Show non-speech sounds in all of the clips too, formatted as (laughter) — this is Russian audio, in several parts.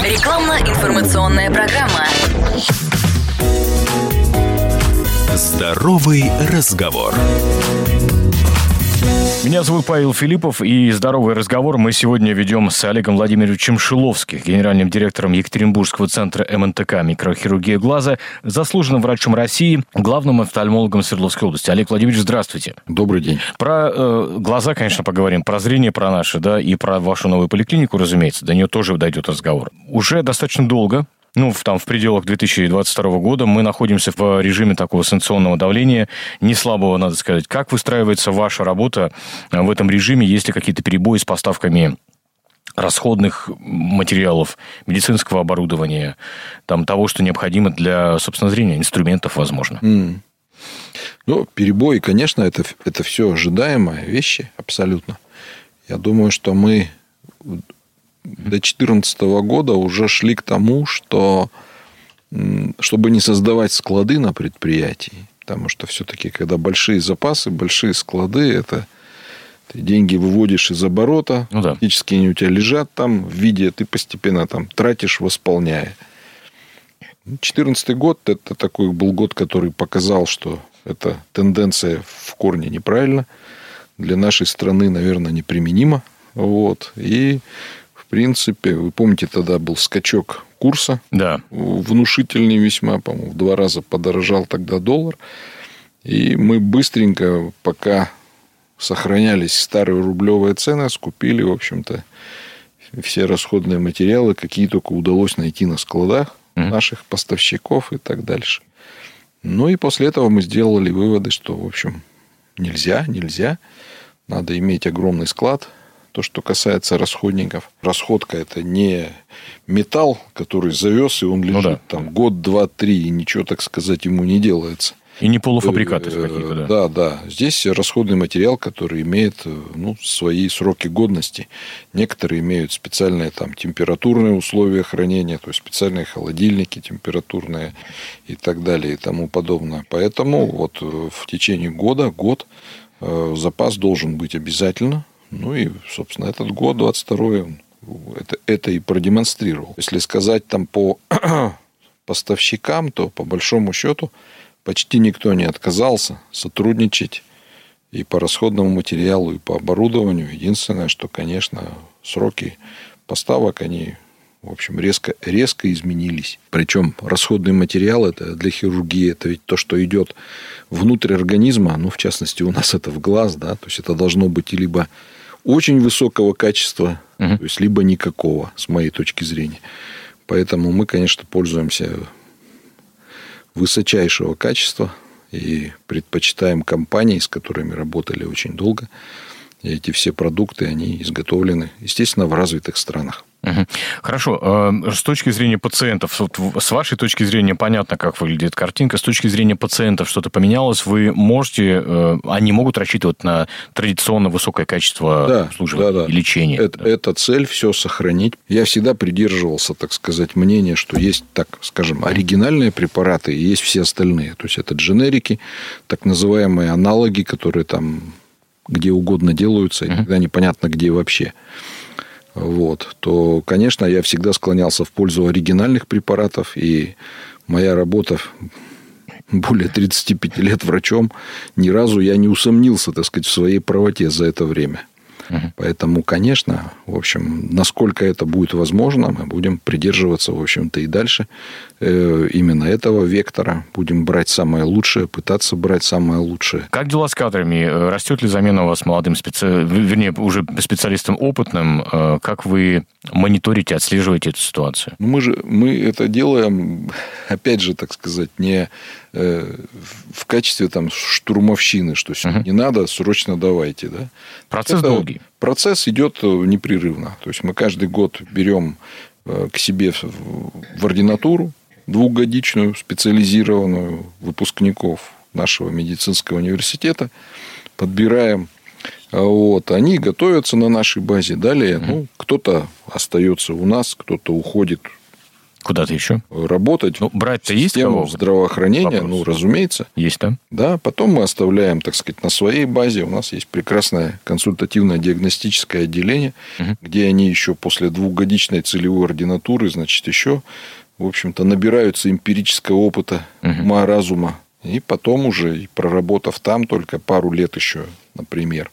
Рекламно-информационная программа. Здоровый разговор. Меня зовут Павел Филиппов, и здоровый разговор мы сегодня ведем с Олегом Владимировичем Шиловским, генеральным директором Екатеринбургского центра МНТК «Микрохирургия глаза», заслуженным врачом России, главным офтальмологом Свердловской области. Олег Владимирович, здравствуйте. Добрый день. Про э, глаза, конечно, поговорим, про зрение, про наше, да, и про вашу новую поликлинику, разумеется, до нее тоже дойдет разговор. Уже достаточно долго ну, в, там, в пределах 2022 года мы находимся в режиме такого санкционного давления, не слабого, надо сказать. Как выстраивается ваша работа в этом режиме? Есть ли какие-то перебои с поставками расходных материалов, медицинского оборудования, там, того, что необходимо для, собственно, зрения, инструментов, возможно? Mm. Ну, перебои, конечно, это, это все ожидаемые вещи, абсолютно. Я думаю, что мы до 2014 года уже шли к тому, что чтобы не создавать склады на предприятии, потому что все-таки, когда большие запасы, большие склады, это ты деньги выводишь из оборота, ну, да. фактически они у тебя лежат там в виде, ты постепенно там тратишь, восполняя. 2014 год – это такой был год, который показал, что эта тенденция в корне неправильна, для нашей страны, наверное, неприменима. Вот. И принципе, вы помните, тогда был скачок курса. Да. Внушительный весьма, по-моему, в два раза подорожал тогда доллар. И мы быстренько, пока сохранялись старые рублевые цены, скупили, в общем-то, все расходные материалы, какие только удалось найти на складах mm-hmm. наших поставщиков и так дальше. Ну и после этого мы сделали выводы, что, в общем, нельзя, нельзя. Надо иметь огромный склад, то, что касается расходников. Расходка – это не металл, который завез, и он лежит ну, да. там год, два, три, и ничего, так сказать, ему не делается. И не полуфабрикаты э, какие-то, да? Да, да. Здесь расходный материал, который имеет ну, свои сроки годности. Некоторые имеют специальные там, температурные условия хранения, то есть специальные холодильники температурные и так далее и тому подобное. Поэтому вот э, в течение года, год э, запас должен быть обязательно. Ну и, собственно, этот год, 22-й, это, это и продемонстрировал. Если сказать там по (clears throat) поставщикам, то по большому счету почти никто не отказался сотрудничать и по расходному материалу, и по оборудованию. Единственное, что, конечно, сроки поставок, они, в общем, резко, резко изменились. Причем расходный материал это для хирургии, это ведь то, что идет внутрь организма, ну, в частности, у нас это в глаз, да, то есть это должно быть либо очень высокого качества, угу. то есть либо никакого, с моей точки зрения. Поэтому мы, конечно, пользуемся высочайшего качества и предпочитаем компании, с которыми работали очень долго. И эти все продукты, они изготовлены, естественно, в развитых странах. Хорошо. Э, с точки зрения пациентов, с вашей точки зрения понятно, как выглядит картинка. С точки зрения пациентов что-то поменялось. Вы можете, э, они могут рассчитывать на традиционно высокое качество да, обслуживания да, да. и лечения? Это, да. это цель все сохранить. Я всегда придерживался, так сказать, мнения, что есть, так скажем, оригинальные препараты и есть все остальные. То есть это дженерики, так называемые аналоги, которые там где угодно делаются, и тогда непонятно где вообще вот, то, конечно, я всегда склонялся в пользу оригинальных препаратов, и моя работа (laughs) более 35 лет врачом, ни разу я не усомнился, так сказать, в своей правоте за это время. Угу. Поэтому, конечно, в общем, насколько это будет возможно, мы будем придерживаться, в общем-то, и дальше э, именно этого вектора. Будем брать самое лучшее, пытаться брать самое лучшее. Как дела с кадрами? Растет ли замена у вас молодым специалистом, вернее, уже специалистом опытным? Э, как вы мониторите, отслеживаете эту ситуацию? Мы же мы это делаем, опять же, так сказать, не э, в качестве там штурмовщины, что uh-huh. не надо, срочно давайте, да. Процесс это, долгий. Процесс идет э, непрерывно. То есть мы каждый год берем э, к себе в ординатуру двухгодичную, специализированную выпускников нашего медицинского университета, подбираем вот, они готовятся на нашей базе. Далее, ну, кто-то остается у нас, кто-то уходит Куда-то еще? Работать. Ну, брать-то есть кого? здравоохранения, Вопрос. ну, разумеется. Есть, да? Да, потом мы оставляем, так сказать, на своей базе. У нас есть прекрасное консультативное диагностическое отделение, угу. где они еще после двухгодичной целевой ординатуры, значит, еще, в общем-то, набираются эмпирического опыта, угу. ума, разума. И потом уже, проработав там только пару лет еще, например,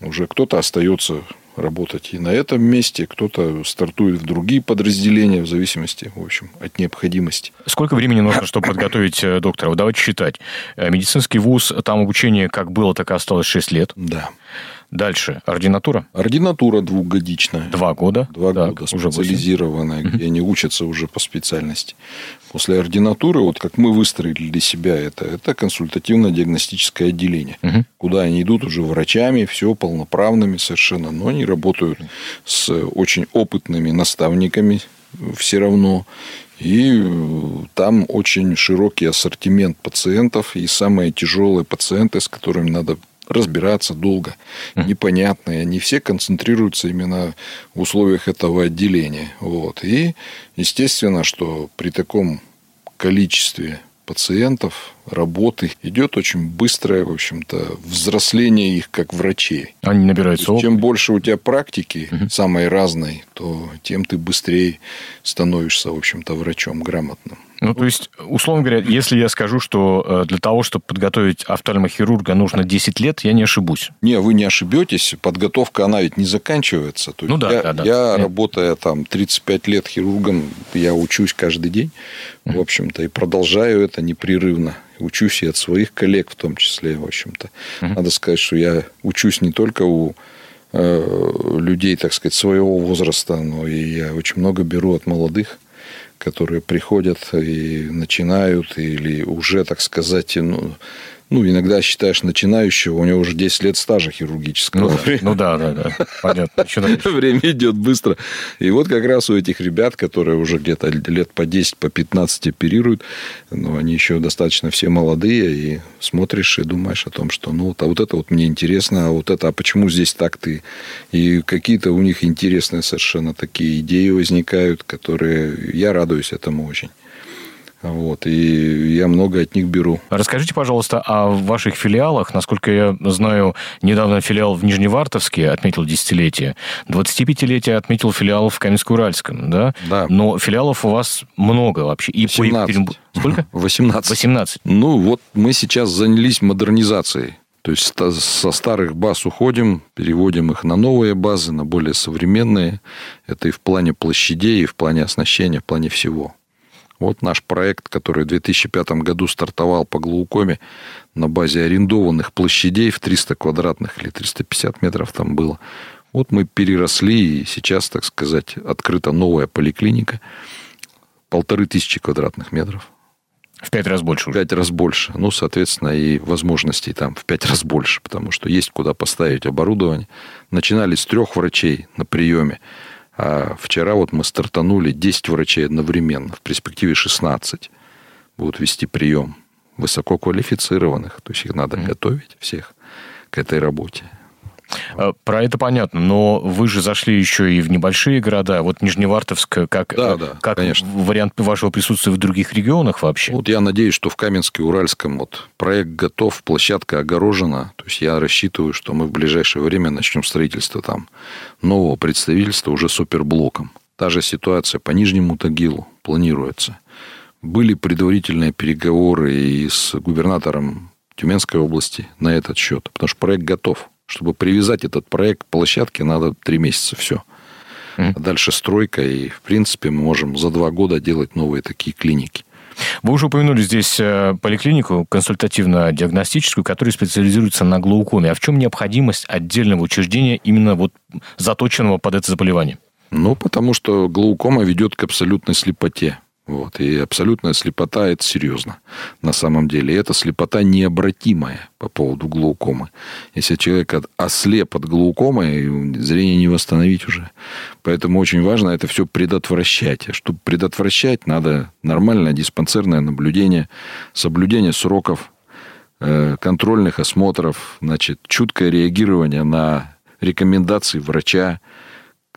уже кто-то остается работать и на этом месте, кто-то стартует в другие подразделения в зависимости, в общем, от необходимости. Сколько времени нужно, чтобы подготовить э, доктора? Давайте считать. Э, медицинский вуз, там обучение как было, так и осталось 6 лет. Да. Дальше. Ординатура? Ординатура двухгодичная. Два года? Два так, года, специализированная, уже где они учатся уже по специальности. После ординатуры, вот как мы выстроили для себя это, это консультативно-диагностическое отделение, угу. куда они идут уже врачами, все полноправными совершенно, но они работают с очень опытными наставниками все равно, и там очень широкий ассортимент пациентов, и самые тяжелые пациенты, с которыми надо разбираться долго, непонятные. Они все концентрируются именно в условиях этого отделения. Вот. И естественно, что при таком количестве пациентов, работы, идет очень быстрое, в общем-то, взросление их как врачей. Они набираются опыт. Чем больше у тебя практики, угу. самой разной, то тем ты быстрее становишься, в общем-то, врачом грамотным. Ну, то есть, условно говоря, если я скажу, что э, для того, чтобы подготовить офтальмохирурга, нужно 10 лет, я не ошибусь. Не, вы не ошибетесь. Подготовка, она ведь не заканчивается. То ну да, я, да, да. Я, Нет. работая там 35 лет хирургом, я учусь каждый день, в общем-то, и продолжаю это непрерывно. Учусь и от своих коллег в том числе, в общем-то. Надо сказать, что я учусь не только у э, людей, так сказать, своего возраста, но и я очень много беру от молодых которые приходят и начинают, или уже, так сказать, ну, ну, иногда считаешь начинающего, у него уже 10 лет стажа хирургического. Ну, ну да, да, да, понятно. (laughs) Время идет быстро. И вот как раз у этих ребят, которые уже где-то лет по 10, по 15 оперируют, ну, они еще достаточно все молодые, и смотришь и думаешь о том, что, ну, вот, а вот это вот мне интересно, а вот это, а почему здесь так ты? И какие-то у них интересные совершенно такие идеи возникают, которые я радуюсь этому очень. Вот, и я много от них беру. Расскажите, пожалуйста, о ваших филиалах. Насколько я знаю, недавно филиал в Нижневартовске отметил десятилетие. 25-летие отметил филиал в Каменск-Уральском, да? Да. Но филиалов у вас много вообще. И 18. По... Сколько? 18. 18. Ну, вот мы сейчас занялись модернизацией. То есть со старых баз уходим, переводим их на новые базы, на более современные. Это и в плане площадей, и в плане оснащения, в плане всего. Вот наш проект, который в 2005 году стартовал по глаукоме на базе арендованных площадей в 300 квадратных или 350 метров там было. Вот мы переросли, и сейчас, так сказать, открыта новая поликлиника. Полторы тысячи квадратных метров. В пять раз больше. В пять раз больше. Ну, соответственно, и возможностей там в пять раз больше, потому что есть куда поставить оборудование. Начинали с трех врачей на приеме. А вчера вот мы стартанули 10 врачей одновременно, в перспективе 16 будут вести прием высококвалифицированных, то есть их надо mm-hmm. готовить всех к этой работе. А, про это понятно, но вы же зашли еще и в небольшие города. Вот Нижневартовск, как, да, да, как конечно. вариант вашего присутствия в других регионах вообще? Вот я надеюсь, что в Каменске, Уральском вот проект готов, площадка огорожена. То есть я рассчитываю, что мы в ближайшее время начнем строительство там нового представительства уже суперблоком. Та же ситуация по Нижнему Тагилу планируется. Были предварительные переговоры и с губернатором Тюменской области на этот счет, потому что проект готов. Чтобы привязать этот проект к площадке, надо три месяца все. Mm. А дальше стройка, и, в принципе, мы можем за два года делать новые такие клиники. Вы уже упомянули здесь э, поликлинику консультативно-диагностическую, которая специализируется на глаукоме. А в чем необходимость отдельного учреждения именно вот заточенного под это заболевание? Ну, потому что глаукома ведет к абсолютной слепоте. Вот. И абсолютная слепота – это серьезно на самом деле. И эта слепота необратимая по поводу глаукомы. Если человек ослеп от глаукомы, зрение не восстановить уже. Поэтому очень важно это все предотвращать. Чтобы предотвращать, надо нормальное диспансерное наблюдение, соблюдение сроков, э, контрольных осмотров, значит, чуткое реагирование на рекомендации врача,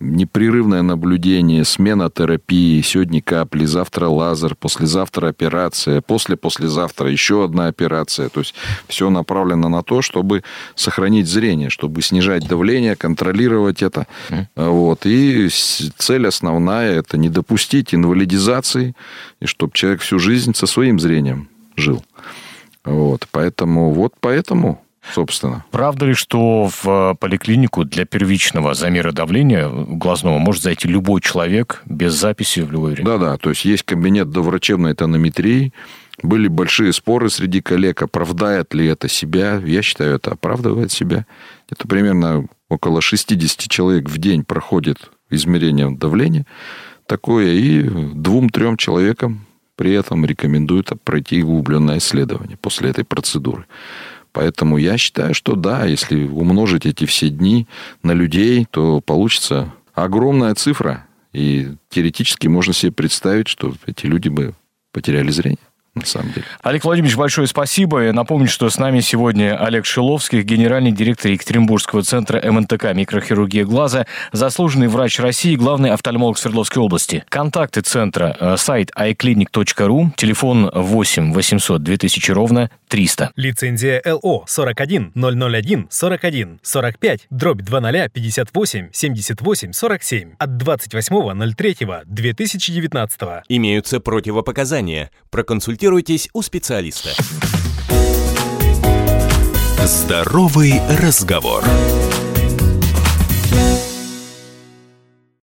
непрерывное наблюдение, смена терапии, сегодня капли, завтра лазер, послезавтра операция, после-послезавтра еще одна операция. То есть все направлено на то, чтобы сохранить зрение, чтобы снижать давление, контролировать это. Вот. И цель основная – это не допустить инвалидизации, и чтобы человек всю жизнь со своим зрением жил. Вот. Поэтому вот поэтому собственно. Правда ли, что в поликлинику для первичного замера давления глазного может зайти любой человек без записи в любое время? Да-да, то есть есть кабинет доврачебной тонометрии, были большие споры среди коллег, оправдает ли это себя. Я считаю, это оправдывает себя. Это примерно около 60 человек в день проходит измерение давления такое, и двум-трем человекам при этом рекомендуют пройти углубленное исследование после этой процедуры. Поэтому я считаю, что да, если умножить эти все дни на людей, то получится огромная цифра. И теоретически можно себе представить, что эти люди бы потеряли зрение на самом деле. Олег Владимирович, большое спасибо. Я напомню, что с нами сегодня Олег Шиловский, генеральный директор Екатеринбургского центра МНТК «Микрохирургия глаза», заслуженный врач России, главный офтальмолог Свердловской области. Контакты центра, э, сайт iClinic.ru, телефон 8 800 2000 ровно 300. Лицензия ЛО 41 001 41 45 дробь 20 58 78 47 от 28.03 2019. Имеются противопоказания. Проконсультируйтесь консультируйтесь у специалиста. Здоровый разговор.